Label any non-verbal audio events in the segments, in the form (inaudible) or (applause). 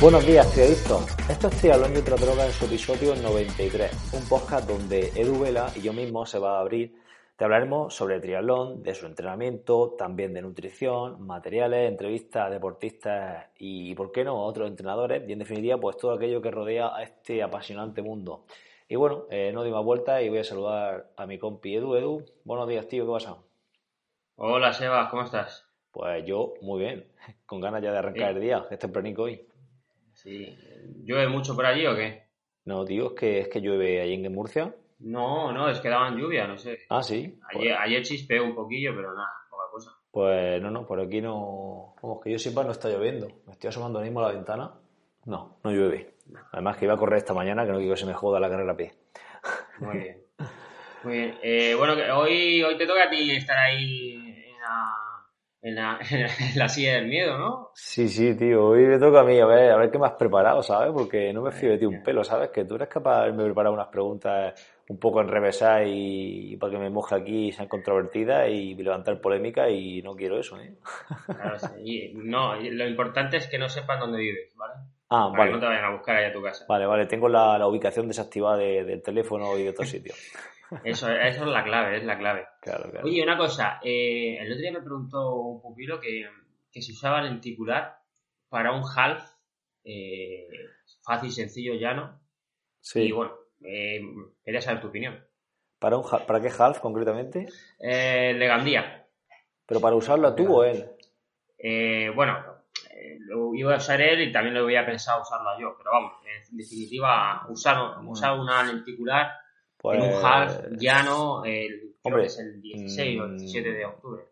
Buenos días, triadictos. Esto es Triatlón y otra droga en su episodio 93, un podcast donde Edu Vela y yo mismo se va a abrir. Te hablaremos sobre triatlón, de su entrenamiento, también de nutrición, materiales, entrevistas a deportistas y, ¿por qué no?, a otros entrenadores y, en definitiva, pues todo aquello que rodea a este apasionante mundo. Y bueno, eh, no doy más vueltas y voy a saludar a mi compi Edu. Edu, buenos días, tío, ¿qué pasa? Hola, Sebas, ¿cómo estás? Pues yo, muy bien, (laughs) con ganas ya de arrancar el día, que es tempranico hoy. Sí. ¿Llueve mucho por allí o qué? No, tío, es que, es que llueve allí en Murcia. No, no, es que daban lluvia, no sé. Ah, sí. Ayer, ayer chispeó un poquillo, pero nada, poca cosa. Pues no, no, por aquí no. Vamos, que yo sepa, no está lloviendo. Me estoy asomando ahora mismo a la ventana. No, no llueve. Además, que iba a correr esta mañana, que no quiero que se me joda la carrera a pie. Muy bien. (laughs) Muy bien. Eh, bueno, hoy, hoy te toca a ti estar ahí en la, en la, (laughs) en la silla del miedo, ¿no? Sí, sí, tío. Hoy me toca a mí, a ver, a ver qué me has preparado, ¿sabes? Porque no me fío de ti un pelo, ¿sabes? Que tú eres capaz de haberme preparado unas preguntas un poco enrevesadas y, y para que me moje aquí y sean controvertidas y levantar polémica y no quiero eso, ¿eh? Claro, sí. Y- No, lo importante es que no sepan dónde vives, ¿vale? Ah, Para que no vale. te vayan a buscar ahí a tu casa. Vale, vale. Tengo la, la ubicación desactivada de- del teléfono y de otros (laughs) sitios. Eso, eso es la clave, es la clave. Claro, claro. Oye, una cosa, eh, el otro día me preguntó un pupilo que, que si usaba lenticular para un half eh, fácil, sencillo, llano. Sí. Y bueno, eh, quería saber tu opinión. ¿Para, un, ¿Para qué half concretamente? Eh, el de Gandía. ¿Pero para usarlo tú o él? Eh, bueno, lo iba a usar él y también lo había pensado usarlo yo, pero vamos, en definitiva, usar, usar una lenticular Pues, en un half llano, el, creo hombre, que es el 16 o el mm, 17 de octubre.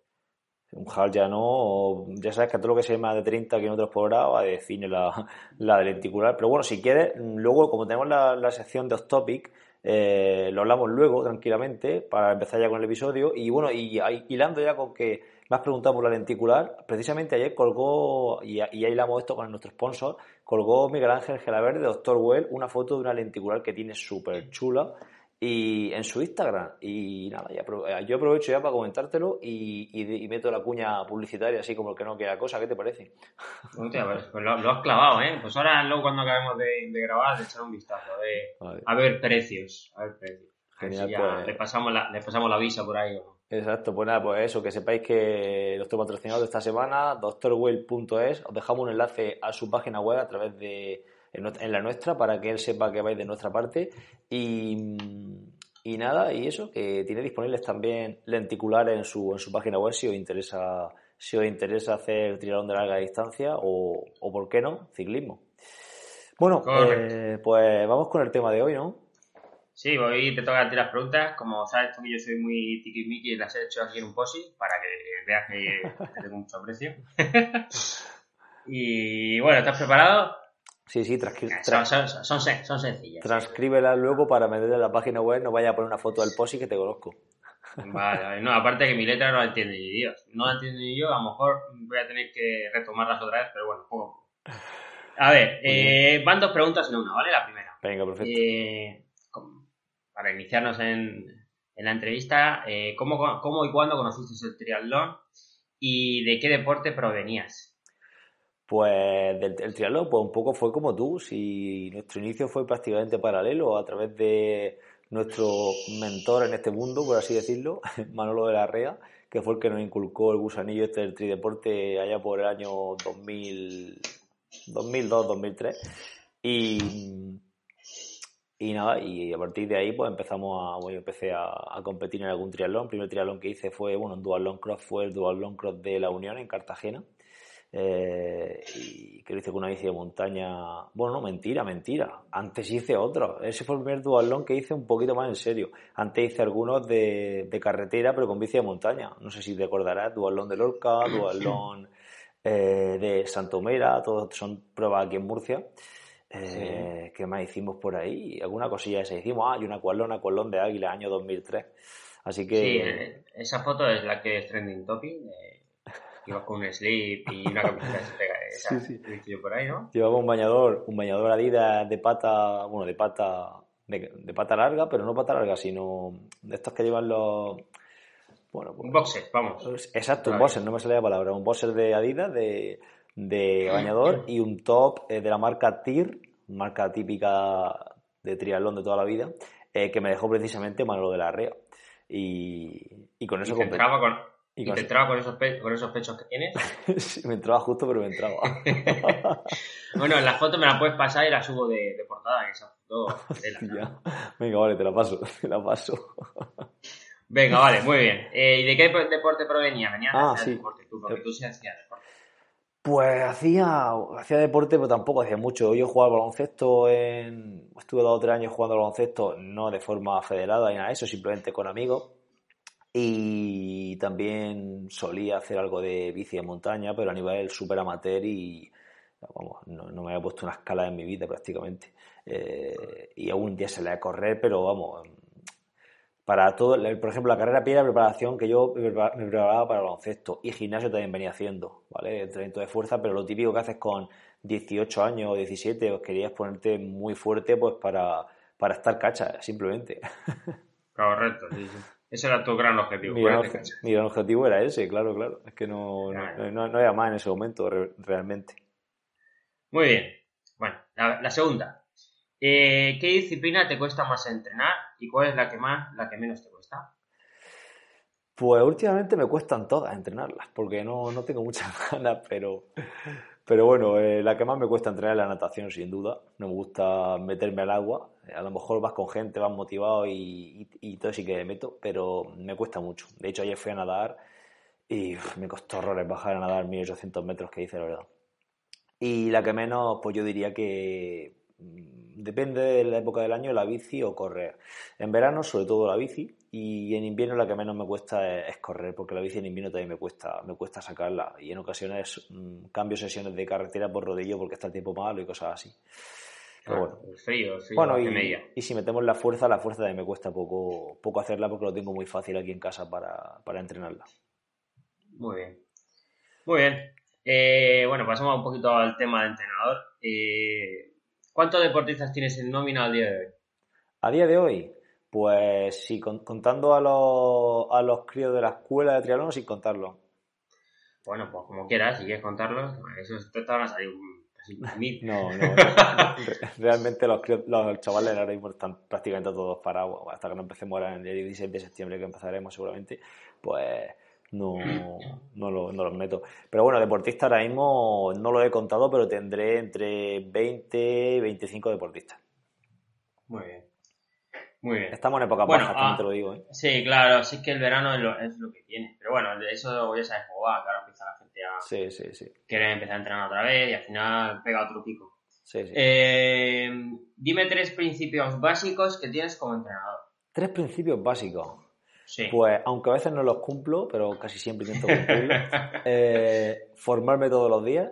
Un half ya no, ya sabes que a todo lo que sea más de 30 kilómetros por hora va a decir la, la de lenticular. Pero bueno, si quieres, luego, como tenemos la, la sección de off topic, eh, lo hablamos luego tranquilamente para empezar ya con el episodio. Y bueno, y hilando ya con que me has preguntado por la lenticular, precisamente ayer colgó, y, y ahí hilamos esto con nuestro sponsor, colgó Miguel Ángel Gelaverde, Doctor Well, una foto de una lenticular que tiene súper chula y en su Instagram. Y nada, eh, yo aprovecho ya para comentártelo y, y- y meto la cuña publicitaria así como el que no queda cosa. ¿Qué te parece? (laughs) Hostia, pues, pues lo, lo has clavado, ¿eh? Pues ahora, luego cuando acabemos de, de grabar, de echar un vistazo, de, Vale. a ver precios, a ver precios. A ver Genial, ya pues. le, pasamos la, le pasamos la visa por ahí. ¿o? Exacto, pues nada, pues eso, que sepáis que nuestro patrocinador de esta semana, doctorwell.es, os dejamos un enlace a su página web a través de en, la nuestra para que él sepa que vais de nuestra parte y, y nada, y eso, que tiene disponibles también lenticulares en su, en su página web si os interesa si os interesa hacer triatlón de larga distancia o, o por qué no, ciclismo. Bueno, eh, pues vamos con el tema de hoy, ¿no? Sí, hoy te toca tirar preguntas. Como sabes tú que yo soy muy tiquismiqui y las he hecho aquí en un posi para que veas que te tengo mucho aprecio. (laughs) y bueno, ¿estás preparado? Sí, sí, transcri- Son, tra- son, son, sen- son sencillas. transcríbela luego para meterla en la página web, no vaya a poner una foto del posi que te conozco. Vale. No, aparte que mi letra no la entiende ni Dios. No la entiende ni yo, a lo mejor voy a tener que retomarlas otra vez, pero bueno, poco a ver, eh, van dos preguntas en una, ¿vale? La primera. Venga, perfecto. Eh, para iniciarnos en, en la entrevista, eh, ¿cómo, ¿cómo y cuándo conociste el triatlón y de qué deporte provenías? Pues el triatlón, pues un poco fue como tú, si nuestro inicio fue prácticamente paralelo a través de nuestro mentor en este mundo, por así decirlo, (laughs) Manolo de la Rea, que fue el que nos inculcó el gusanillo este del trideporte allá por el año 2000, 2002, 2003. Y, y nada, y a partir de ahí pues empezamos a, empecé a competir en algún triatlón. El primer triatlón que hice fue, bueno, un duatlón cross, fue el duatlón cross de la Unión en Cartagena. Eh, y que lo hice una bici de montaña. Bueno, no, mentira, mentira. Antes hice otro. Ese fue el primer dualón que hice un poquito más en serio. Antes hice algunos de, carretera, pero con bici de montaña. No sé si te acordarás, dualón de Lorca, dualón eh, de Santomera, todos son pruebas aquí en Murcia. Eh, ¿Qué más hicimos por ahí? Alguna cosilla esa hicimos. Ah, y una cualón, una de águila, año 2003. Así que... Sí, eh, esa foto es la que es trending topic. Ibas con un slip y una camiseta (laughs) esa, sí, sí. por ahí, ¿no? Llevaba un bañador, un bañador Adidas de pata, bueno, de pata, de, pata larga, pero no pata larga, sino de estos que llevan los... Bueno, pues, un boxer, vamos. Exacto, un boxer, no me salía la palabra. Un boxer de Adidas, de, de bañador (clears throat) y un top eh, de la marca TIR, marca típica de triatlón de toda la vida, eh, que me dejó precisamente Manolo de la Rea. Y, y con eso... Y con, ¿Y, te entraba con esos, con esos pechos que tienes? (laughs) sí, me entraba justo, pero me entraba. (laughs) bueno, la foto me la puedes pasar y la subo de, portada, que esa foto... (laughs) Venga, vale, te la paso, te la paso. Venga, vale, muy bien. Eh, ¿Y de qué deporte provenía? Venía ah, sí. deporte, tú, porque tú sí hacías pues hacía, hacía deporte, pero tampoco hacía mucho. Yo jugaba baloncesto, en, estuve dos o tres años jugando baloncesto, no de forma federada ni nada de eso, simplemente con amigos. Y también solía hacer algo de bici en montaña, pero a nivel súper amateur y vamos, no, me había puesto una escala en mi vida prácticamente. Eh, y algún día se le a correr, pero vamos, para todo, por ejemplo, la carrera pie la preparación que yo me preparaba para el baloncesto y gimnasio también venía haciendo, ¿vale? Entrenamiento de fuerza, pero lo típico que haces con 18 años o 17, os querías ponerte muy fuerte pues para, para estar cacha, simplemente. Correcto, sí, sí. Ese era tu gran objetivo. Mi gran, objetivo era ese, claro, claro. Es que no, no, había más en ese momento, realmente. Muy bien. Bueno, la segunda. Eh, ¿Qué disciplina te cuesta más entrenar y cuál es la que más, la que menos te cuesta? Pues últimamente me cuestan todas entrenarlas, porque no, no tengo muchas (laughs) ganas, pero, pero bueno, eh, la que más me cuesta entrenar es la natación, sin duda. No me gusta meterme al agua. A lo mejor vas con gente, vas motivado y, y, todo sí que me meto, pero me cuesta mucho. De hecho, ayer fui a nadar y me costó horrores bajar a nadar 1800 metros, que hice, la verdad. Y la que menos, pues yo diría que depende de la época del año, la bici o correr. En verano, sobre todo la bici, y en invierno la que menos me cuesta es, correr, porque la bici en invierno también me cuesta, me cuesta sacarla. Y en ocasiones mm, cambio sesiones de carretera por rodillo porque está el tiempo malo y cosas así. Pero bueno. frío, bueno y, si metemos la fuerza, la fuerza también me cuesta poco, poco hacerla porque lo tengo muy fácil aquí en casa para, para entrenarla. Muy bien. Muy bien. Eh, bueno, pasamos un poquito al tema de entrenador. Eh, ¿Cuántos deportistas tienes en nómina al día de hoy? A día de hoy, pues sí, contando a los, a los críos de la escuela de triatlón sin contarlo. Bueno, pues como quieras, si quieres contarlos, eso te van a salir mil. (laughs) no, no. (laughs) realmente los, los chavales ahora mismo están prácticamente todos parados. Hasta que no empecemos ahora en el 16 de septiembre, que empezaremos seguramente, pues no, (clears throat) no, lo, no los meto. Pero bueno, deportistas ahora mismo no lo he contado, pero tendré entre 20 y 25 deportistas. Muy bien. Muy bien. Estamos en época baja, también te lo digo. ¿eh? Sí, claro, sí que el verano es lo, es lo que tiene. Pero bueno, eso ya sabes cómo va, claro, empieza la gente a sí, sí, sí. querer empezar a entrenar otra vez y al final pega otro pico. Sí, sí. Eh, dime tres principios básicos que tienes como entrenador. Tres principios básicos. Pues, aunque a veces no los cumplo, pero casi siempre intento cumplirlos, (laughs) eh, formarme todos los días.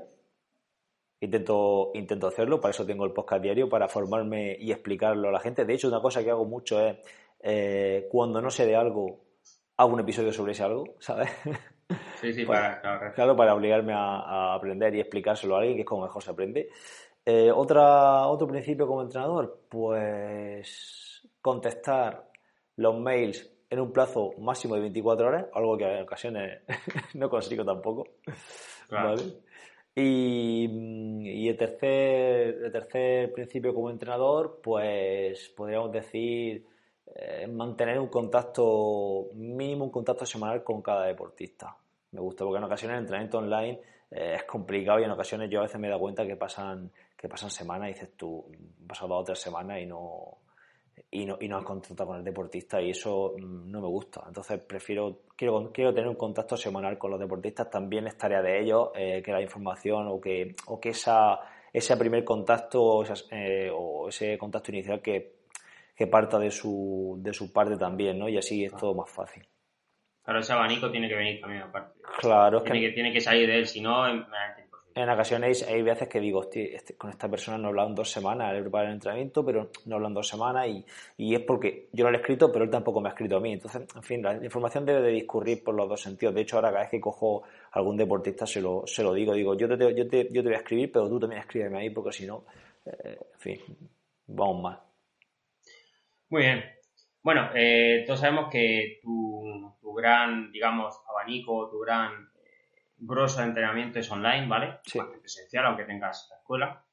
Intento, intento hacerlo, para eso tengo el podcast diario, para formarme y explicarlo a la gente. De hecho, una cosa que hago mucho es, eh, cuando no sé de algo, hago un episodio sobre ese algo, ¿sabes? (laughs) Sí, sí, para, claro, para obligarme a, aprender y explicárselo a alguien, que es como mejor se aprende. Eh, otra, otro principio como entrenador, pues contestar los mails en un plazo máximo de 24 horas, algo que en ocasiones (laughs) no consigo tampoco. Y, el, tercer, el tercer principio como entrenador, pues podríamos decir eh, mantener un contacto, mínimo un contacto semanal con cada deportista. Me gusta porque en ocasiones el entrenamiento online eh, es complicado y en ocasiones yo a veces me dado cuenta que pasan, que pasan semanas y dices tú, pasan dos o tres semanas y no, y no, y no has contactado con el deportista y eso mm, no me gusta. Entonces prefiero, quiero, quiero tener un contacto semanal con los deportistas, también es tarea de ellos eh, que la información o que, o que esa, ese primer contacto eh, o ese contacto inicial que, que parta de su, de su parte también, ¿no? Y así es todo más fácil. Claro, ese abanico tiene que venir también aparte. Claro, es tiene que... Tiene que salir de él, si no, en ocasiones hay veces que digo, este, con esta persona no he dos semanas, he preparado el entrenamiento, pero no hablan dos semanas y, y, es porque yo no lo he escrito, pero él tampoco me ha escrito a mí. Entonces, en fin, la información debe de discurrir por los dos sentidos. De hecho, ahora cada vez que cojo algún deportista se lo, se lo digo, digo, yo te, yo, te, yo te voy a escribir, pero tú también escríbeme ahí, porque si no, eh, en fin, vamos mal. Muy bien. Bueno, eh, todos sabemos que tu, tu gran, digamos, abanico, tu gran grosso de entrenamiento es online, ¿vale? Sí. presencial, aunque tengas la escuela.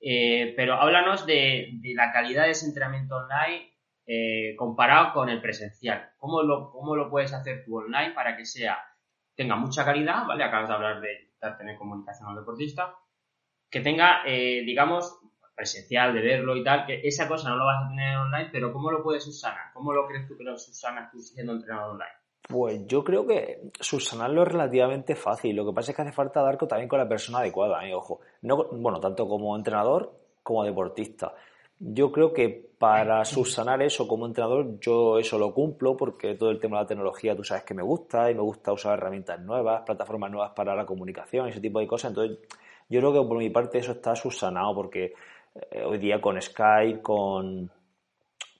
Eh, pero háblanos de, la calidad de ese entrenamiento online eh, comparado con el presencial. ¿Cómo lo, ¿Cómo lo puedes hacer tú online para que sea tenga mucha calidad, ¿vale? Acabas de hablar de, tener comunicación al deportista, que tenga, eh, digamos, presencial, de verlo y tal, que esa cosa no lo vas a tener online, pero ¿cómo lo puedes usar? ¿Cómo lo crees tú que lo usanas tú siendo entrenador online? Pues yo creo que subsanarlo es relativamente fácil. Lo que pasa es que hace falta dar también con la persona adecuada, ¿eh? ojo. No, bueno, tanto como entrenador como deportista. Yo creo que para subsanar eso como entrenador, yo eso lo cumplo porque todo el tema de la tecnología tú sabes que me gusta y me gusta usar herramientas nuevas, plataformas nuevas para la comunicación y ese tipo de cosas. Entonces, yo creo que por mi parte eso está subsanado porque eh, hoy día con Skype, con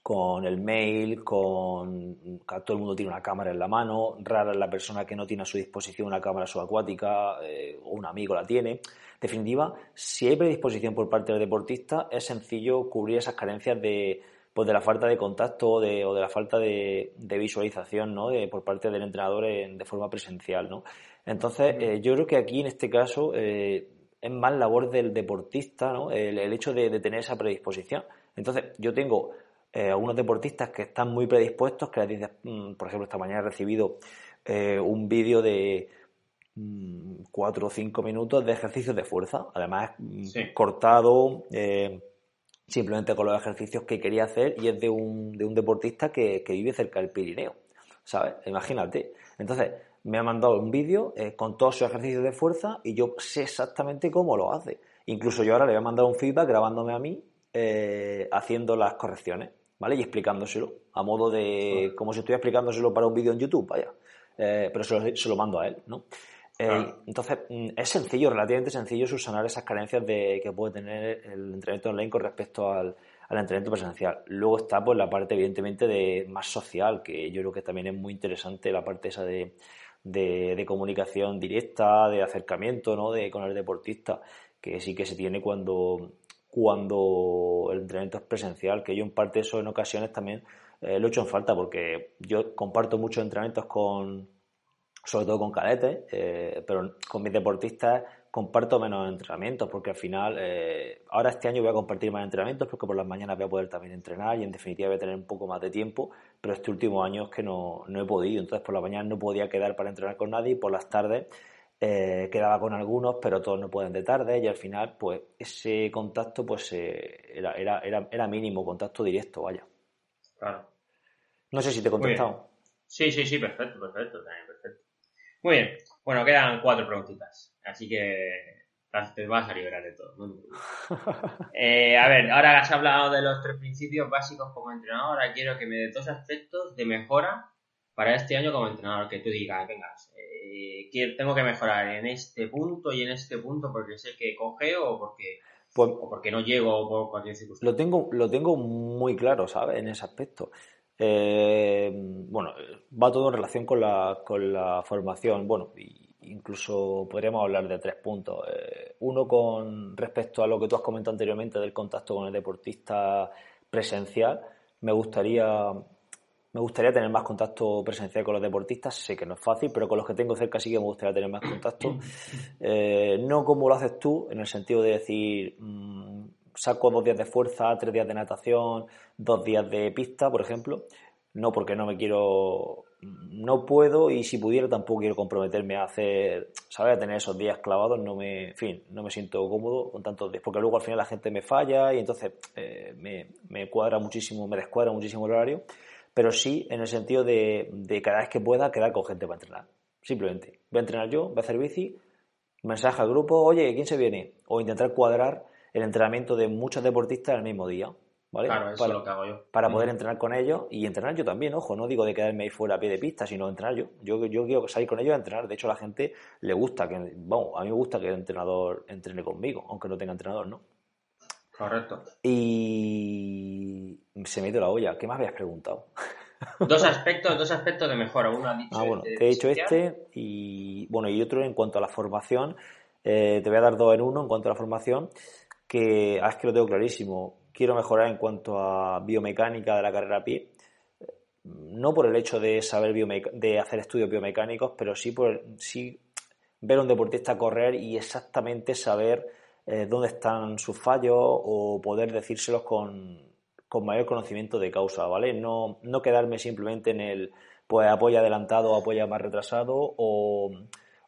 con el mail, con todo el mundo tiene una cámara en la mano, rara es la persona que no tiene a su disposición una cámara subacuática eh, o un amigo la tiene. En definitiva, si hay predisposición por parte del deportista, es sencillo cubrir esas carencias de, pues de la falta de contacto o de, la falta de, visualización ¿no? de, por parte del entrenador de forma presencial. ¿no? Entonces, eh, yo creo que aquí en este caso eh, es más labor del deportista ¿no? el, el hecho de tener esa predisposición. Entonces, yo tengo eh, algunos deportistas que están muy predispuestos, que les dices, mm, por ejemplo, esta mañana he recibido eh, un vídeo de mm, cuatro o cinco minutos de ejercicios de fuerza, además mm, cortado, eh, simplemente con los ejercicios que quería hacer y es de un, de un deportista que, que vive cerca del Pirineo, ¿sabes? Imagínate. Entonces, me ha mandado un vídeo con todos sus ejercicios de fuerza y yo sé exactamente cómo lo hace. Incluso yo ahora le voy a mandar un feedback grabándome a mí haciendo las correcciones. ¿Vale? Y explicándoselo, a modo de. como si estuviera explicándoselo para un vídeo en YouTube, vaya. Eh, pero se lo, mando a él, ¿no? Eh, entonces, mm, es sencillo, relativamente sencillo subsanar esas carencias de, que puede tener el entrenamiento online con respecto al, entrenamiento presencial. Luego está pues la parte, evidentemente, de más social, que yo creo que también es muy interesante la parte esa de, de, comunicación directa, de acercamiento, ¿no? De, con el deportista, que sí que se tiene cuando, cuando el entrenamiento es presencial, que yo en parte eso en ocasiones también eh, lo he hecho en falta porque yo comparto muchos entrenamientos con, sobre todo con cadetes, eh, pero con mis deportistas comparto menos entrenamientos porque al final, eh, ahora este año voy a compartir más entrenamientos porque por las mañanas voy a poder también entrenar y en definitiva voy a tener un poco más de tiempo, pero este último año es que no, no he podido, entonces por las mañanas no podía quedar para entrenar con nadie y por las tardes eh, quedaba con algunos, pero todos no pueden de tarde y al final, pues ese contacto pues eh, era, era, era, era, mínimo, contacto directo, vaya. Claro. No sé si te he contestado. Sí, sí, sí, perfecto, perfecto, también perfecto. Muy bien, bueno, quedan cuatro preguntitas, así que te vas a liberar de todo. (laughs) Eh, a ver, ahora has hablado de los tres principios básicos como entrenador, ahora quiero que me des dos aspectos de mejora para este año como entrenador, que tú digas, vengas, eh, tengo que mejorar en este punto y en este punto porque sé que cogeo o porque, pues, porque no llego por cualquier circunstancia. Lo tengo, lo tengo muy claro, ¿sabes? En ese aspecto. Eh, bueno, va todo en relación con la, con la formación. Bueno, incluso podríamos hablar de tres puntos. Eh, uno con respecto a lo que tú has comentado anteriormente del contacto con el deportista presencial. Me gustaría me gustaría tener más contacto presencial con los deportistas. Sé que no es fácil, pero con los que tengo cerca sí que me gustaría tener más contacto. (coughs) Eh, no como lo haces tú, en el sentido de decir, mm, saco dos días de fuerza, tres días de natación, dos días de pista, por ejemplo. No porque no me quiero no puedo y si pudiera tampoco quiero comprometerme a hacer, ¿sabes? A tener esos días clavados, no me, en fin, no me siento cómodo con tantos días, porque luego al final la gente me falla y entonces eh, me, cuadra muchísimo, me descuadra muchísimo el horario, pero sí en el sentido de, de cada vez que pueda quedar con gente para entrenar, simplemente. Voy a entrenar yo, voy a hacer bici, mensaje al grupo, oye, ¿quién se viene? O intentar cuadrar el entrenamiento de muchos deportistas el mismo día. ¿vale? Claro, eso para, es lo que hago yo. Para poder entrenar con ellos y entrenar yo también, ojo, no digo de quedarme ahí fuera a pie de pista, sino entrenar yo. Yo, yo quiero salir con ellos a entrenar. De hecho, a la gente le gusta que, vamos, a mí me gusta que el entrenador entrene conmigo, aunque no tenga entrenador, ¿no? Correcto. Y se me ha ido la olla. ¿Qué más habías preguntado? (laughs) Dos aspectos, dos aspectos de mejora. Uno ha dicho ah, bueno, este te he dicho este y bueno, y otro en cuanto a la formación. Eh, te voy a dar dos en uno en cuanto a la formación, que ah, es que lo tengo clarísimo quiero mejorar en cuanto a biomecánica de la carrera a pie. No por el hecho de saber de hacer estudios biomecánicos, pero sí por sí ver a un deportista correr y exactamente saber eh, dónde están sus fallos o poder decírselos con, con, mayor conocimiento de causa, ¿vale? No, no quedarme simplemente en el pues apoya adelantado apoya más retrasado o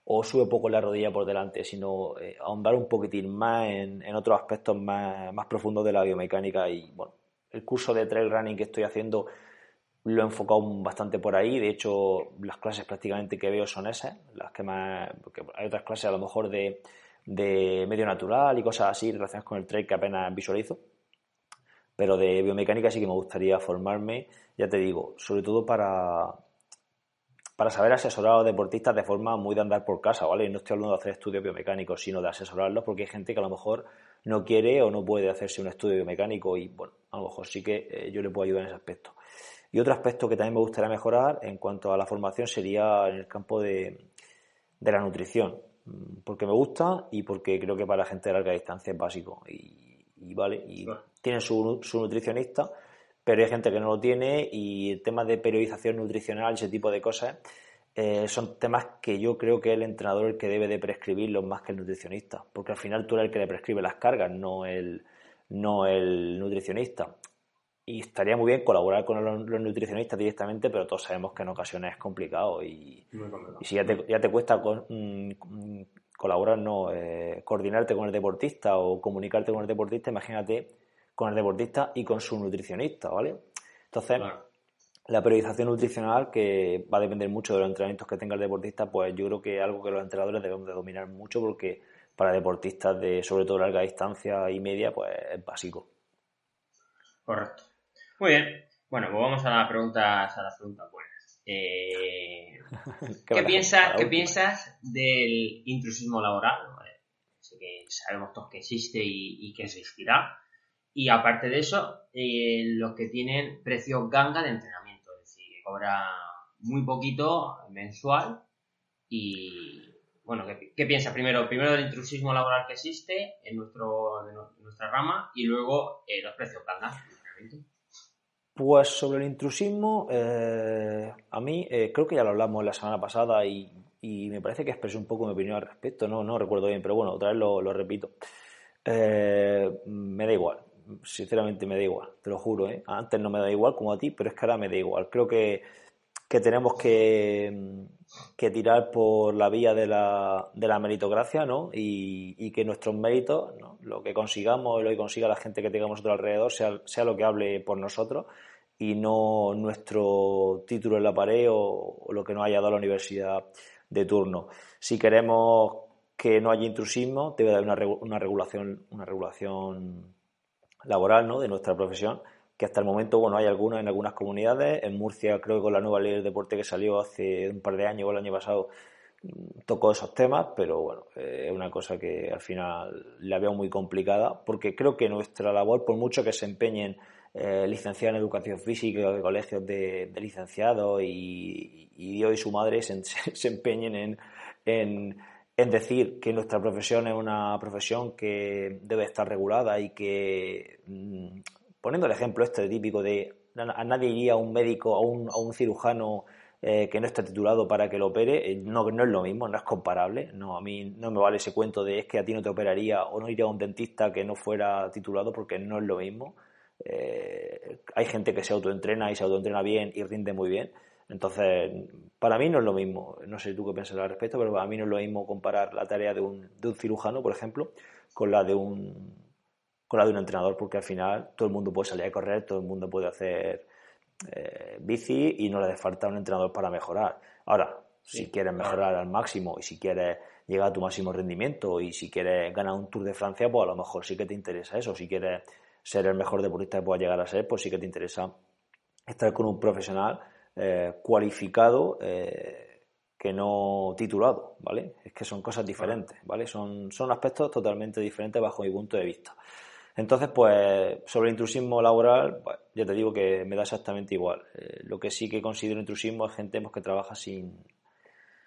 o sube poco la rodilla por delante, sino eh, ahondar un poquitín más en, otros aspectos más, más, profundos de la biomecánica. Y bueno, el curso de trail running que estoy haciendo lo he enfocado bastante por ahí. De hecho, las clases prácticamente que veo son esas, las que más. Hay otras clases a lo mejor de, de medio natural y cosas así relacionadas con el trail que apenas visualizo. Pero de biomecánica sí que me gustaría formarme, ya te digo, sobre todo para, para saber asesorar a los deportistas de forma muy de andar por casa, ¿vale? No estoy hablando de hacer estudios biomecánicos, sino de asesorarlos porque hay gente que a lo mejor no quiere o no puede hacerse un estudio biomecánico y, bueno, a lo mejor sí que eh, yo le puedo ayudar en ese aspecto. Y otro aspecto que también me gustaría mejorar en cuanto a la formación sería en el campo de, la nutrición, porque me gusta y porque creo que para la gente de larga distancia es básico. Y, vale, y tienen su, su nutricionista, pero hay gente que no lo tiene y temas de periodización nutricional, ese tipo de cosas, eh, son temas que yo creo que es el entrenador el que debe de prescribirlos más que el nutricionista, porque al final tú eres el que le prescribe las cargas, no el, no el nutricionista. Y estaría muy bien colaborar con los, nutricionistas directamente, pero todos sabemos que en ocasiones es complicado y, si ya te, ya te cuesta con, mm, colaborar, no, eh, coordinarte con el deportista o comunicarte con el deportista, imagínate con el deportista y con su nutricionista, ¿vale? Entonces, la periodización nutricional, que va a depender mucho de los entrenamientos que tenga el deportista, pues yo creo que es algo que los entrenadores debemos de dominar mucho porque para deportistas de sobre todo larga distancia y media, pues es básico. Correcto. Muy bien. Bueno, pues vamos a las preguntas, a las preguntas buenas. (laughs) Eh, ¿qué, piensas, ¿Qué piensas del intrusismo laboral? que sabemos todos que existe y, y que existirá. Y aparte de eso, eh, los que tienen precios ganga de entrenamiento, es decir, que cobra muy poquito mensual y bueno, ¿qué, piensas? Primero, primero del intrusismo laboral que existe en, nuestro, nuestra rama y luego eh, los precios ganga de entrenamiento. Pues sobre el intrusismo, eh, a mí creo que ya lo hablamos la semana pasada y, me parece que expresé un poco mi opinión al respecto, no, no recuerdo bien, pero bueno, otra vez lo, repito. me da igual, sinceramente me da igual, te lo juro. ¿eh? Antes no me da igual como a ti, pero es que ahora me da igual. Creo que, que tenemos que, que, tirar por la vía de la, de la meritocracia ¿no? y, y que nuestros méritos, ¿no? lo que consigamos, lo que consiga la gente que tengamos a alrededor, sea, sea lo que hable por nosotros y no nuestro título en la pared o, lo que nos haya dado la universidad de turno. Si queremos que no haya intrusismo, debe haber una, una regulación, una regulación laboral ¿no? de nuestra profesión, que hasta el momento bueno hay algunos en algunas comunidades. En Murcia creo que con la nueva ley del deporte que salió hace un par de años o el año pasado mm, tocó esos temas, pero bueno, eh, es una cosa que al final la veo muy complicada, porque creo que nuestra labor, por mucho que se empeñen eh, licenciados en educación física, de colegios de, licenciados y, y, Dios y su madre (laughs) se, se empeñen en, en en decir que nuestra profesión es una profesión que debe estar regulada y que, mm, poniendo el ejemplo este típico de a nadie iría a un médico, a un, a un cirujano eh, que no está titulado para que lo opere, eh, no, no es lo mismo, no es comparable. No, a mí no me vale ese cuento de es que a ti no te operaría o no iría a un dentista que no fuera titulado porque no es lo mismo. Eh, hay gente que se autoentrena y se autoentrena bien y rinde muy bien. Entonces, para mí no es lo mismo, no sé tú qué piensas al respecto, pero para mí no es lo mismo comparar la tarea de un, de un cirujano, por ejemplo, con la de un con la de un entrenador, porque al final todo el mundo puede salir a correr, todo el mundo puede hacer eh, bici y no le hace falta un entrenador para mejorar. Ahora, si quieres mejorar al máximo y si quieres llegar a tu máximo rendimiento y si quieres ganar un Tour de Francia, pues a lo mejor sí que te interesa eso. Si quieres ser el mejor deportista que puedas llegar a ser, pues sí que te interesa estar con un profesional eh, cualificado eh, que no titulado, ¿vale? Es que son cosas diferentes, ¿vale? Son, son aspectos totalmente diferentes bajo mi punto de vista. Entonces, pues, sobre el intrusismo laboral, pues, ya te digo que me da exactamente igual. Eh, lo que sí que considero intrusismo es gente pues, que trabaja sin,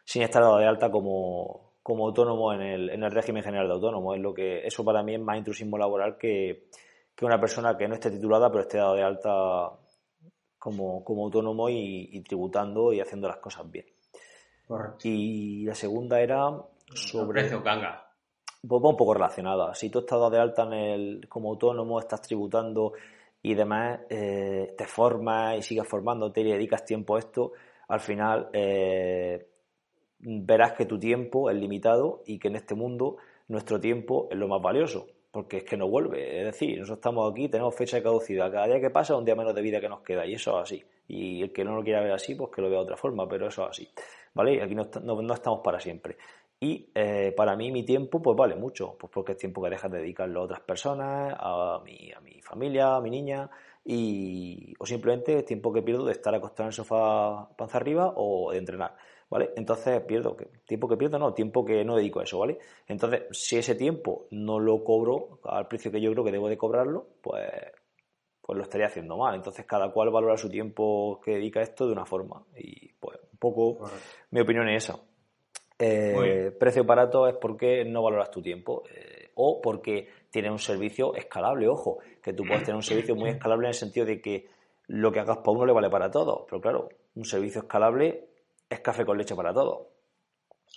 sin estar dado de alta como, como autónomo en el, en el régimen general de autónomo. Es lo que, eso para mí es más intrusismo laboral que, que una persona que no esté titulada pero esté dado de alta como, como autónomo y, tributando y haciendo las cosas bien. Y la segunda era sobre... El precio ganga. Pues un poco relacionada. Si tú estás de alta en el, como autónomo, estás tributando y demás, eh, te formas y sigues formándote y dedicas tiempo a esto, al final eh, verás que tu tiempo es limitado y que en este mundo nuestro tiempo es lo más valioso porque es que no vuelve. Es decir, nosotros estamos aquí, tenemos fecha de caducidad. Cada día que pasa, un día menos de vida que nos queda, y eso es así. Y el que no lo quiera ver así, pues que lo vea de otra forma, pero eso es así. ¿Vale? Aquí no, estamos para siempre. Y eh, para mí mi tiempo, pues vale mucho, pues porque es tiempo que dejas de dedicarlo a otras personas, a mi, a mi familia, a mi niña, y, o simplemente es tiempo que pierdo de estar acostado en el sofá panza arriba o de entrenar. ¿vale? Entonces pierdo, tiempo que pierdo, no, tiempo que no dedico a eso, ¿vale? Entonces, si ese tiempo no lo cobro al precio que yo creo que debo de cobrarlo, pues, pues lo estaría haciendo mal. Entonces, cada cual valora su tiempo que dedica a esto de una forma. Y pues, un poco, mi opinión es esa. Eh, precio barato es porque no valoras tu tiempo eh, o porque tienes un servicio escalable. Ojo, que tú puedes tener un servicio muy escalable en el sentido de que lo que hagas para uno le vale para todos. Pero claro, un servicio escalable es café con leche para todo.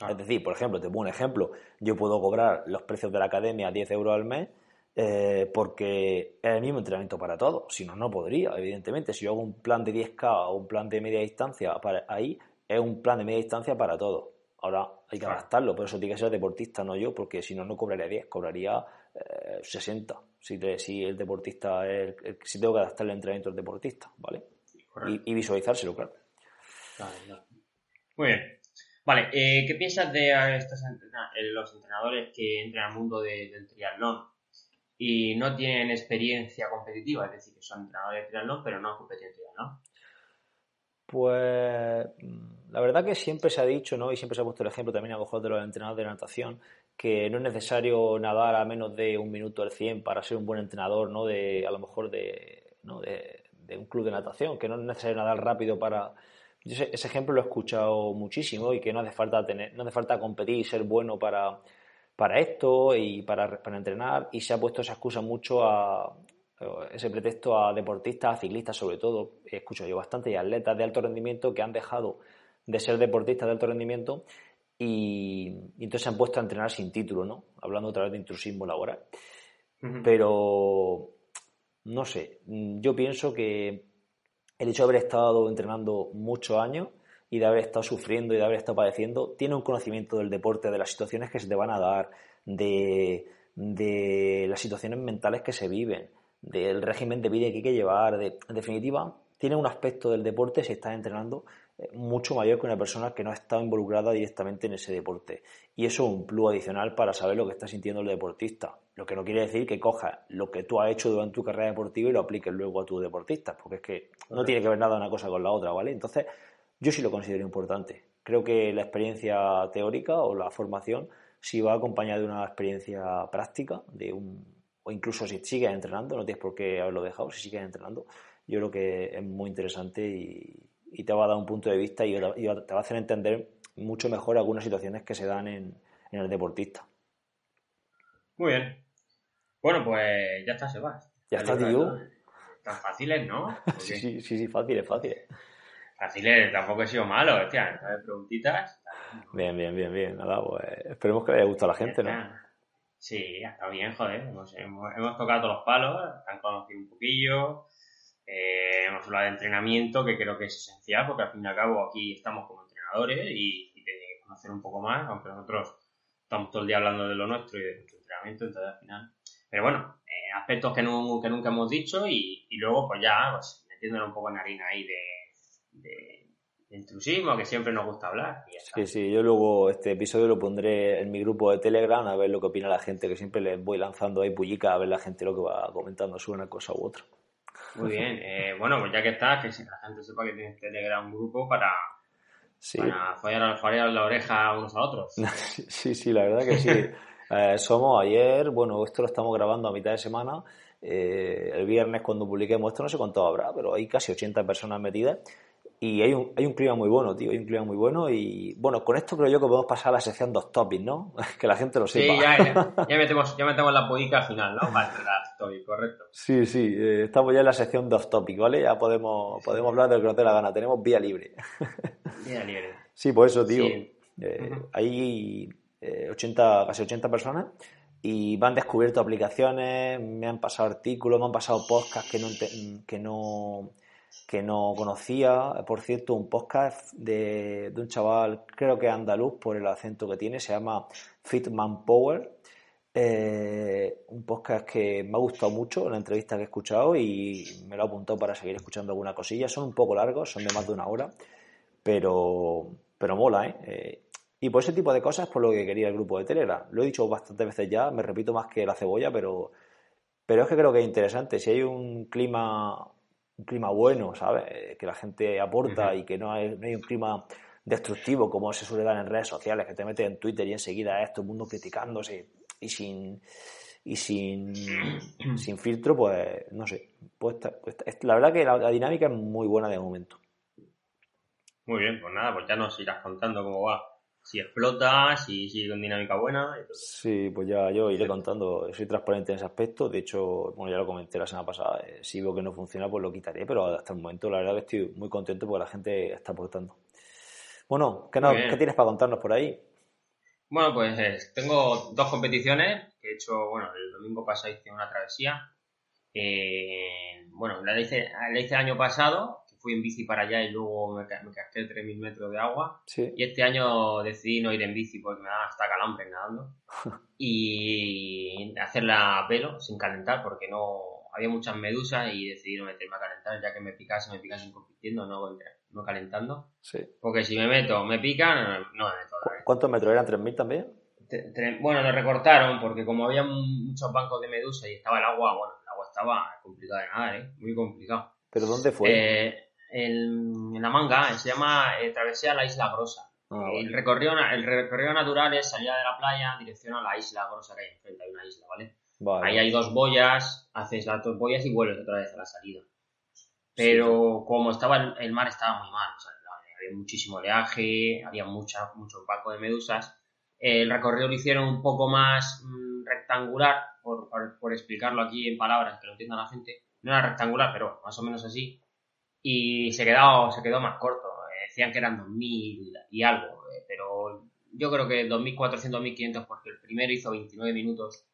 Es decir, por ejemplo, te pongo un ejemplo, yo puedo cobrar los precios de la academia 10 euros al mes eh, porque es el mismo entrenamiento para todos. Si no, no podría, evidentemente. Si yo hago un plan de 10K o un plan de media distancia, para, ahí es un plan de media distancia para todos. Ahora hay que adaptarlo, por eso tiene que ser deportista, no yo, porque si no, no cobraría 10, cobraría 60. Eh, si, si el deportista si tengo que adaptar el entrenamiento al deportista, ¿vale? Y, y, visualizárselo, claro. Muy bien. Vale, eh, ¿qué piensas de estos eh, los entrenadores que entran al mundo del triatlón y no tienen experiencia competitiva? Es decir, que son entrenadores de triatlón, pero no competen en triatlón. Pues mm, la verdad que siempre se ha dicho, ¿no? Y siempre se ha puesto el ejemplo también a lo mejor de los entrenadores de natación, que no es necesario nadar a menos de un minuto al 100 para ser un buen entrenador, ¿no? De, a lo mejor de, ¿no? de, un club de natación, que no es necesario nadar rápido para, ese, ejemplo lo he escuchado muchísimo y que no hace falta tener, no hace falta competir y ser bueno para, para esto y para, para entrenar y se ha puesto esa excusa mucho a ese pretexto a deportistas, a ciclistas sobre todo, he escuchado yo bastante, y atletas de alto rendimiento que han dejado de ser deportistas de alto rendimiento y, entonces se han puesto a entrenar sin título, ¿no? Hablando otra vez de intrusismo laboral. Pero, no sé, yo pienso que el hecho de haber estado entrenando muchos años y de haber estado sufriendo y de haber estado padeciendo, tiene un conocimiento del deporte, de las situaciones que se te van a dar, de, las situaciones mentales que se viven, del régimen de vida que hay que llevar, de, en definitiva, tiene un aspecto del deporte si estás entrenando mucho mayor que una persona que no ha estado involucrada directamente en ese deporte. Y eso es un plus adicional para saber lo que está sintiendo el deportista. Lo que no quiere decir que cojas lo que tú has hecho durante tu carrera deportiva y lo apliques luego a tu deportista, porque es que no tiene que ver nada una cosa con la otra, ¿vale? Entonces, yo sí lo considero importante. Creo que la experiencia teórica o la formación si va acompañada de una experiencia práctica, de un, o incluso si sigues entrenando, no tienes por qué haberlo dejado, si sigues entrenando, yo creo que es muy interesante y, te va a dar un punto de vista y, te va a hacer entender mucho mejor algunas situaciones que se dan en, en el deportista. Muy bien. Bueno, pues ya está, Sebas. Ya está, tío. Tan fáciles, ¿no? (laughs) sí, sí, sí, fáciles, fáciles. Fáciles, tampoco he sido malo, hostia. preguntitas. Bien, bien, bien, bien. Nada, pues esperemos que le haya gustado a la gente, ¿no? Sí, ha estado bien, joder. Hemos, hemos, tocado todos los palos, han conocido un poquillo. Eh, hemos hablado de entrenamiento, que creo que es esencial, porque al fin y al cabo aquí estamos como entrenadores y, y de conocer un poco más, aunque nosotros estamos todo el día hablando de lo nuestro y de nuestro entrenamiento, entonces al final. Pero bueno, eh, aspectos que, no, que, nunca hemos dicho y, y luego pues ya pues, metiéndole un poco en harina ahí de, de, intrusismo, que siempre nos gusta hablar. sí, sí, yo luego este episodio lo pondré en mi grupo de Telegram a ver lo que opina la gente, que siempre les voy lanzando ahí pullica a ver la gente lo que va comentando sobre una cosa u otra. Muy bien, eh, bueno, pues ya que está, que la gente sepa que tienes Telegram un grupo para, sí. para fallar, fallar la oreja unos a otros. (laughs) sí, sí, la verdad que sí. (laughs) eh, somos ayer, bueno, esto lo estamos grabando a mitad de semana. Eh, el viernes cuando publiquemos esto no sé cuánto habrá, pero hay casi 80 personas metidas y hay un, hay un clima muy bueno, tío, hay un clima muy bueno y bueno, con esto creo yo que podemos pasar a la sección dos topics, ¿no? (laughs) que la gente lo sepa. Sí, ya, (laughs) ya, metemos, ya metemos la podica al final, ¿no? Vale, topic, correcto. Sí, sí, eh, estamos ya en la sección dos topics, ¿vale? Ya podemos, podemos hablar de lo que nos dé la gana, tenemos vía libre. (laughs) vía libre. Sí, por eso, tío. Sí. Eh, uh -huh. Hay eh, 80, casi 80 personas y me han descubierto aplicaciones, me han pasado artículos, me han pasado podcasts que no, que no que no conocía, por cierto, un podcast de, un chaval, creo que andaluz por el acento que tiene, se llama Fitman Power. Eh, un podcast que me ha gustado mucho, la entrevista que he escuchado y me lo he apuntado para seguir escuchando alguna cosilla. Son un poco largos, son de más de una hora, pero, pero mola, ¿eh? eh y por ese tipo de cosas por lo que quería el grupo de Telegram. Lo he dicho bastantes veces ya, me repito más que la cebolla, pero, pero es que creo que es interesante. Si hay un clima un clima bueno, ¿sabes? Que la gente aporta uh -huh. y que no hay, no hay, un clima destructivo como se suele dar en redes sociales, que te metes en Twitter y enseguida es todo el mundo criticándose y sin y sin, (clears throat) sin filtro, pues no sé. Pues, pues, la verdad que la, la, dinámica es muy buena de momento. Muy bien, pues nada, pues ya nos irás contando cómo va si explota, si sigue con dinámica buena. Sí, pues ya yo iré contando. Soy transparente en ese aspecto. De hecho, bueno, ya lo comenté la semana pasada. Eh, si veo que no funciona, pues lo quitaré. Pero hasta el momento, la verdad que estoy muy contento porque la gente está aportando. Bueno, ¿qué, no, ¿qué tienes para contarnos por ahí? Bueno, pues eh, tengo dos competiciones que he hecho. Bueno, el domingo pasado hice una travesía. Eh, bueno, la hice, la hice el año pasado fui en bici para allá y luego me, me casqué 3.000 metros de agua. Sí. Y este año decidí no ir en bici porque me daba hasta calambre nadando. (laughs) y hacerla a pelo, sin calentar, porque no había muchas medusas y decidí no meterme a calentar, ya que me picase, me picasen compitiendo, no, no calentando. Sí. Porque si me meto, me pican, no me meto. ¿Cuántos metros eran? ¿3.000 también? Bueno, lo recortaron porque como había muchos bancos de medusa y estaba el agua, bueno, el agua estaba complicada de nadar, ¿eh? Muy complicado. ¿Pero dónde fue? Eh, en, en, la manga, se llama eh, Travesía a la Isla Grosa. Ah, el, recorrido, el recorrido natural es salir de la playa en dirección a la Isla Grosa que hay enfrente, hay una isla, ¿vale? vale. Ahí hay dos boyas, haces las dos boyas y vuelves otra vez a la salida. Pero sí. como estaba el, el, mar estaba muy mal, o sea, había muchísimo oleaje, había mucha, mucho opaco de medusas. El recorrido lo hicieron un poco más mmm, rectangular, por, por, por explicarlo aquí en palabras que lo entienda la gente. No era rectangular, pero más o menos así y se quedó, se quedó más corto. Eh, decían que eran 2.000 y algo, eh, pero yo creo que 2.400, 2.500 porque el primero hizo 29 minutos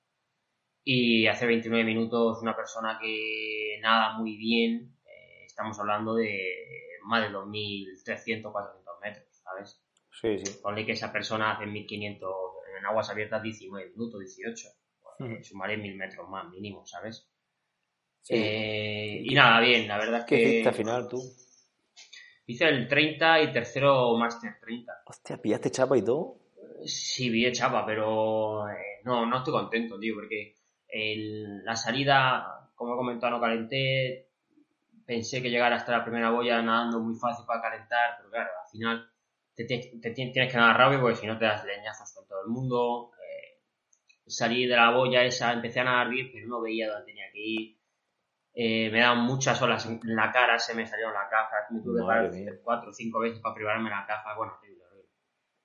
y hace 29 minutos una persona que nada muy bien, eh, estamos hablando de más de 2.300, 400 metros, ¿sabes? Sí, sí. Ponle que esa persona hace 1.500 en aguas abiertas 19 minutos, 18. Pues, uh -huh. Sumaré 1.000 metros más mínimo, ¿sabes? Sí. Eh, y nada, bien, la verdad es que. ¿Qué hiciste al final tú? Hice el 30 y tercero Master 30. Hostia, ¿pillaste chapa y todo? Sí, vi chapa, pero eh, no, no estoy contento, tío, porque el, la salida, como he comentado, no calenté. Pensé que llegar hasta la primera boya nadando muy fácil para calentar, pero claro, al final te, te, te tienes que nadar rápido porque si no te das leñazos con todo el mundo. Eh, salí de la boya esa, empecé a nadar bien, pero no veía dónde tenía que ir eh, me daban muchas olas en la cara, se me salieron la caja, me tuve que parar cuatro o cinco veces para privarme la caja, bueno.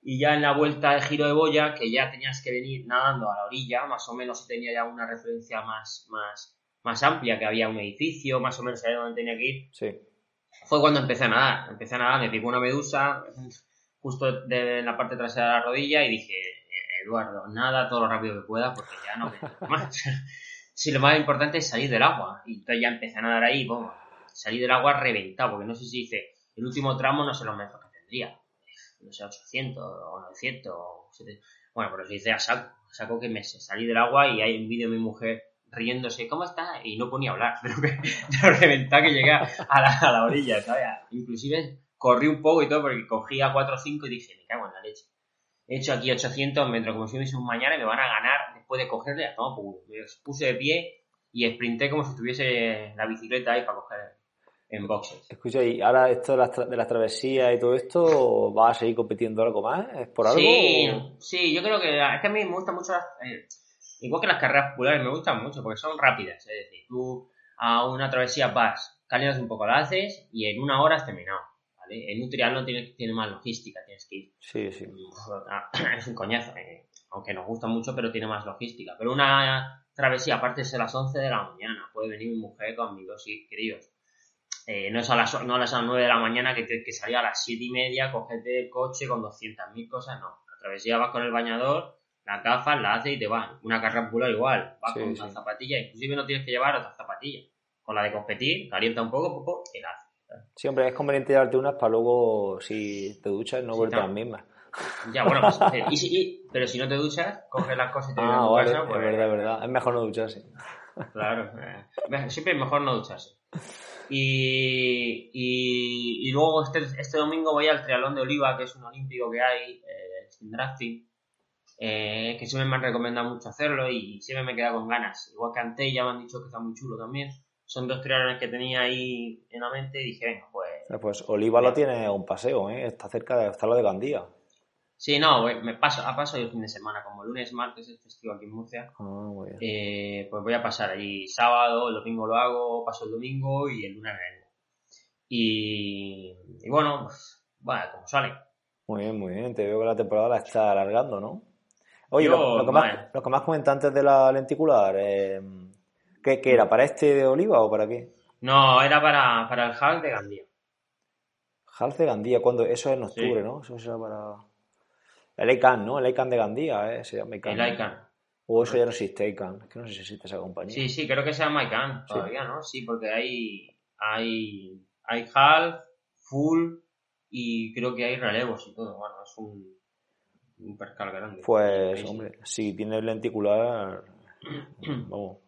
Y ya en la vuelta de giro de boya, que ya tenías que venir nadando a la orilla, más o menos tenía ya una referencia más, más, más amplia, que había un edificio, más o menos sabía dónde tenía que ir. Sí. Fue cuando empecé a nadar, empecé a nadar, me picó una medusa justo de, en la parte trasera de la rodilla y dije, Eduardo, nada todo lo rápido que pueda porque ya no me (laughs) más si lo más importante es salir del agua. Y entonces ya empecé a nadar ahí, bueno, salí del agua reventado, porque no sé si dice, el último tramo no sé los metros que tendría, no sé, 800 o 900, bueno, pero se dice a saco, saco que me salí del agua y hay un vídeo de mi mujer riéndose, ¿cómo está? Y no ponía hablar, (laughs) pero que lo que llegué a la, a la orilla, ¿sabes? Inclusive corrí un poco y todo porque cogía 4 o 5 y dije, me cago en la leche. He hecho aquí 800 metros como si hubiese un mañana y me van a ganar después de cogerle a todo Me puse de pie y sprinté como si tuviese la bicicleta ahí para coger en boxes. Escucha, y ahora esto de las, de las travesías y todo esto, ¿vas a seguir compitiendo algo más? ¿Es por algo? Sí, sí, yo creo que es que a mí me gustan mucho las, eh, igual que las carreras populares, me gustan mucho porque son rápidas. Es decir, tú a una travesía vas, calientas un poco, la haces y en una hora has terminado. ¿vale? En un triatlón tiene, tiene más logística, tienes que ir. Sí, sí. (clears throat) Es un coñazo, eh, aunque nos gusta mucho, pero tiene más logística. Pero una travesía, aparte es a las 11 de la mañana, puede venir mi mujer con mis dos críos eh, no es a las, no a las 9 de la mañana que tienes que salir a las 7 y media, cogerte el coche con 200.000 cosas, no. La travesía vas con el bañador, las gafas, la haces y te vas. Una carrera pura igual, vas con sí. zapatillas, inclusive no tienes que llevar otras zapatillas. Con la de competir, calienta un poco, poco y la haces. Sí, hombre, es conveniente llevarte unas para luego, si te duchas, no sí, a las mismas. Ya, bueno, pues, y si, pero si no te duchas, coges las cosas y te ah, vale, casa, pues, es verdad, es verdad. Es mejor no ducharse. Claro, eh, siempre es mejor no ducharse. Y, y, y, luego este, este domingo voy al Trialón de Oliva, que es un olímpico que hay, eh, sin drafting, eh, que siempre me han recomendado mucho hacerlo y siempre me queda con ganas. Igual que Ante ya me han dicho que está muy chulo también. Son dos trialones que tenía ahí en la mente y dije, venga, pues... Pues Oliva lo tiene un paseo, ¿eh? Está cerca de... está lo de Gandía. Sí, no, me paso, a paso el fin de semana, como lunes, martes es festivo aquí en Murcia. Ah, eh, pues voy a pasar allí sábado, el domingo lo hago, paso el domingo y el lunes vengo. Y, y bueno, pues, bueno, como sale. Muy bien, muy bien. Te veo que la temporada la está alargando, ¿no? Oye, lo, lo, que más, lo que más comenté antes de la lenticular, eh, ¿qué, ¿qué, era? ¿Para este de Oliva o para qué? No, era para, para el HAL de Gandía. HAL de Gandía, cuando eso es en octubre, Sí. ¿no? Eso será para... El ICANN, ¿no? El ICANN de Gandía, ¿eh? Se llama ICANN. El ICANN. O eso ya no existe, ICANN. Es que no sé si existe esa compañía. Sí, sí, creo que se llama ICANN todavía, ¿no? Sí, porque hay, hay, hay half, full y creo que hay relevos y todo. Bueno, es un, un percal grande. Pues, hombre, si tienes lenticular, (clears throat) vamos,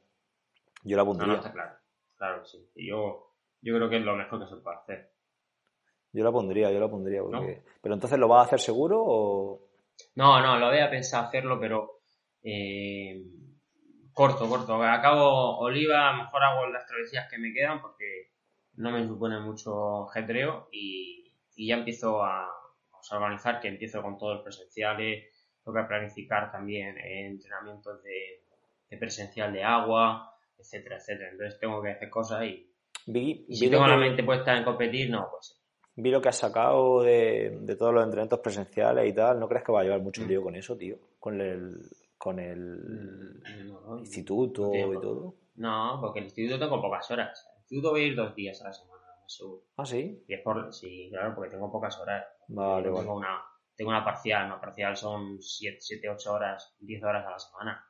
yo la No, pondría. no, está claro. Claro, sí. Y yo, yo creo que es lo mejor que se puede hacer. Yo la pondría, yo la pondría. Porque... Pero entonces, ¿lo vas a hacer seguro o...? No, no, lo había pensado hacerlo, pero eh, corto, corto. Acabo Oliva, a lo mejor hago las travesías que me quedan porque no me supone mucho ajetreo y, y ya empiezo a, a organizar que empiezo con todos los presenciales, tengo que planificar también eh, entrenamientos de, de presencial de agua, etcétera, etcétera. Entonces tengo que hacer cosas y, si tengo la mente puesta en competir, no, pues Vi lo que has sacado de, de todos los entrenamientos presenciales y tal. ¿No crees que va a llevar mucho lío con eso, tío? Con el, con el no, instituto y todo. No, porque el instituto tengo pocas horas. El instituto voy a ir dos días a la semana, seguro. Ah, sí. Y es por, sí, claro, porque tengo pocas horas. Vale, Yo vale. tengo una, tengo una parcial, una parcial son 7, 8 horas, 10 horas a la semana.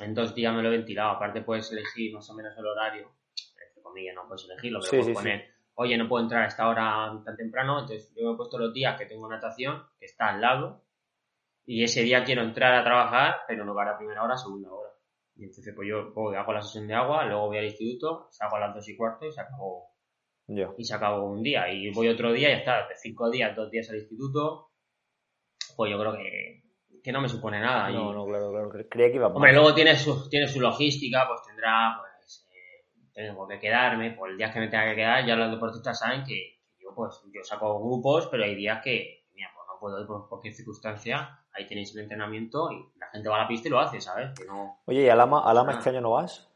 En dos días me lo he ventilado. Aparte puedes elegir más o menos el horario. Entre comillas, no puedes elegirlo, pero Sí, puedes sí, poner, oye, no puedo entrar a esta hora tan temprano. Entonces yo me he puesto los días que tengo natación, que está al lado. Y ese día quiero entrar a trabajar, pero no para primera hora, segunda hora. Y entonces pues yo voy, hago la sesión de agua, luego voy al instituto, saco a las dos y cuarto y se acabó y se acabó un día. Y voy otro día y ya está. De cinco días, dos días al instituto, pues yo creo que, que no me supone nada. No, y, no, claro, claro. Cre- Creía que iba más. Hombre, luego tiene su, tiene su logística, pues tendrá, pues, tengo que quedarme, por el día que me tenga que quedar, ya los deportistas saben que yo, pues, yo saco grupos, pero hay días que, mira, pues no puedo ir por cualquier circunstancia, ahí tenéis el entrenamiento y la gente va a la pista y lo hace, ¿sabes? Que no... Oye, ¿y Alama, Alama Ah. este año no vas?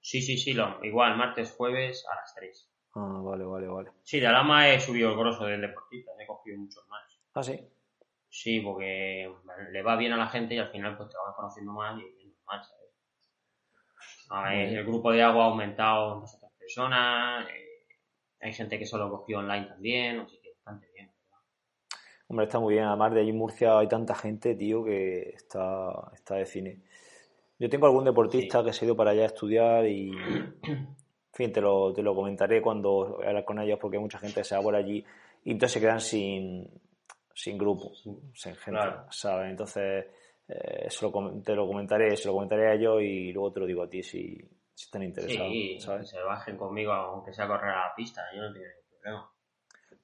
Sí, sí, sí, lo, igual, martes, jueves a las 3. Ah, vale, vale, vale. Sí, de Alama he subido el grosso del deportista, he cogido muchos más. Ah, sí. Sí, porque le va bien a la gente y al final pues te vas conociendo más y es normal, ¿sabes? El grupo de agua ha aumentado en dos otras personas, eh, hay gente que solo cogió online también, así que bastante bien. Hombre, está muy bien. Además, de allí en Murcia hay tanta gente, tío, que está, está de cine. Yo tengo algún deportista Sí. que se ha ido para allá a estudiar y (clears throat) fin, te lo, te lo comentaré cuando hablar con ellos porque mucha gente se va por allí y entonces se quedan sin, sin grupo, sin gente, ¿sabes? Entonces, eh, te lo comentaré, se lo comentaré a ellos y luego te lo digo a ti si, si están interesados. Sí, ¿sabes? se bajen conmigo aunque sea correr a la pista, yo no tengo ningún problema.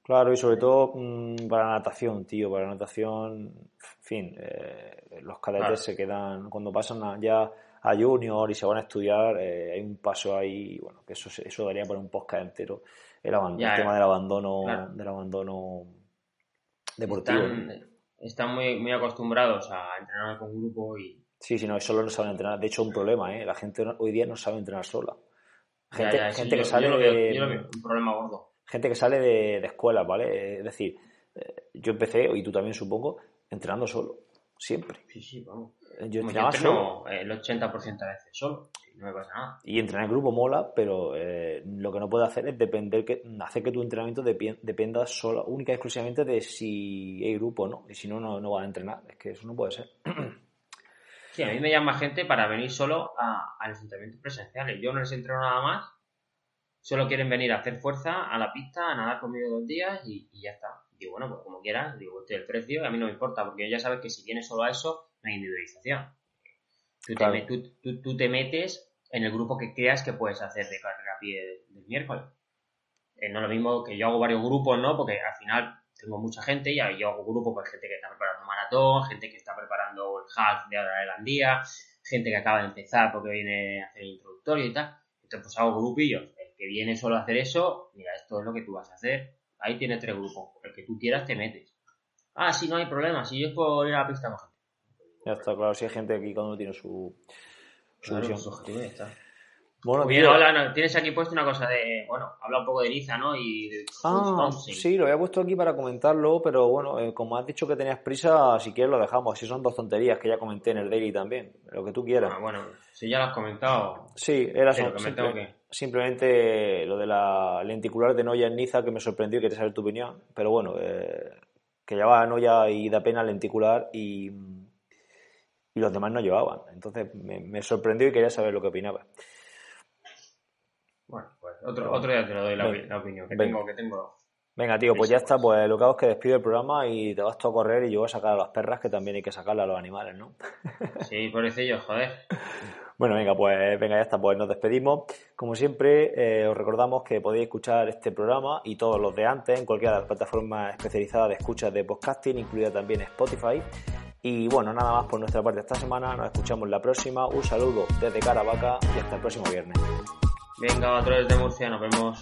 Claro, y sobre todo mm, para natación, tío, para la natación, en fin, eh, los cadetes se quedan, cuando pasan ya a junior y se van a estudiar, eh, hay un paso ahí, bueno, que eso, eso daría por un podcast entero, el, tema del abandono, del abandono deportivo. Están, muy, muy acostumbrados a entrenar con grupo y... Sí, sí, no, solo no saben entrenar. De hecho, un problema, ¿eh? La gente hoy día no sabe entrenar sola. Gente, gente que sale de... un problema gordo gente que sale de, de escuela, ¿vale? Es decir, eh, yo empecé, y tú también supongo, entrenando solo, siempre. Sí, sí, vamos. Yo entrenaba solo. El 80% de veces solo, no me pasa nada. Y entrenar en grupo mola, pero eh, lo que no puedo hacer es depender que, hacer que tu entrenamiento dependa solo, única y exclusivamente de si hay grupo o no. Y si no, no, no vas a entrenar. Es que eso no puede ser. (clears throat) Sí, a mí me llama gente para venir solo a, a los entrenamientos presenciales. Yo no les entreno nada más solo quieren venir a hacer fuerza a la pista, a nadar conmigo dos días y, ya está. Digo, bueno, pues como quieras, digo, este el precio, a mí no me importa, porque ya sabes que si vienes solo a eso, no hay individualización. Tú, te, tú, te, metes en el grupo que creas que puedes hacer de carrera a pie del, miércoles. Eh, no lo mismo que yo hago varios grupos, ¿no? Porque al final tengo mucha gente y yo hago grupos con gente que está preparando maratón, gente que está preparando el half de ahora el día, gente que acaba de empezar porque viene a hacer el introductorio y tal. Entonces, pues hago grupillos que viene solo a hacer eso, mira, esto es lo que tú vas a hacer. Ahí tienes tres grupos. El que tú quieras te metes. Ah, sí, no hay problema. Si yo es por ir a la pista. Ya está, claro. Si hay gente aquí cuando tiene su, su visión. está. Bueno, Bien, hola, tienes aquí puesto una cosa de, bueno, habla un poco de Niza, ¿no? Y de ah, sí, lo había puesto aquí para comentarlo, pero bueno, eh, como has dicho que tenías prisa, si quieres lo dejamos. Si son dos tonterías que ya comenté en el daily también, lo que tú quieras. Ah, bueno, si ya lo has comentado. Sí, era sí, simplemente lo de la lenticular de Noya en Niza que me sorprendió y quería saber tu opinión, pero bueno, eh, que llevaba Noya y da pena lenticular y, y los demás no llevaban. Entonces me, me sorprendió y quería saber lo que opinaba. Bueno, pues otro, otro día te lo doy la, opinión que tengo, que tengo. Venga, tío, pues ya está. Pues lo que hago es que despido el programa y te vas tú a correr y yo voy a sacar a las perras, que también hay que sacarle a los animales, ¿no? (laughs) Sí, por yo, joder. Bueno, venga, pues venga, ya está, pues nos despedimos. Como siempre, eh, os recordamos que podéis escuchar este programa y todos los de antes en cualquiera de las plataformas especializadas de escuchas de podcasting, incluida también Spotify. Y bueno, nada más por nuestra parte esta semana. Nos escuchamos la próxima. Un saludo desde Caravaca y hasta el próximo viernes. Venga, otro desde Murcia, nos vemos.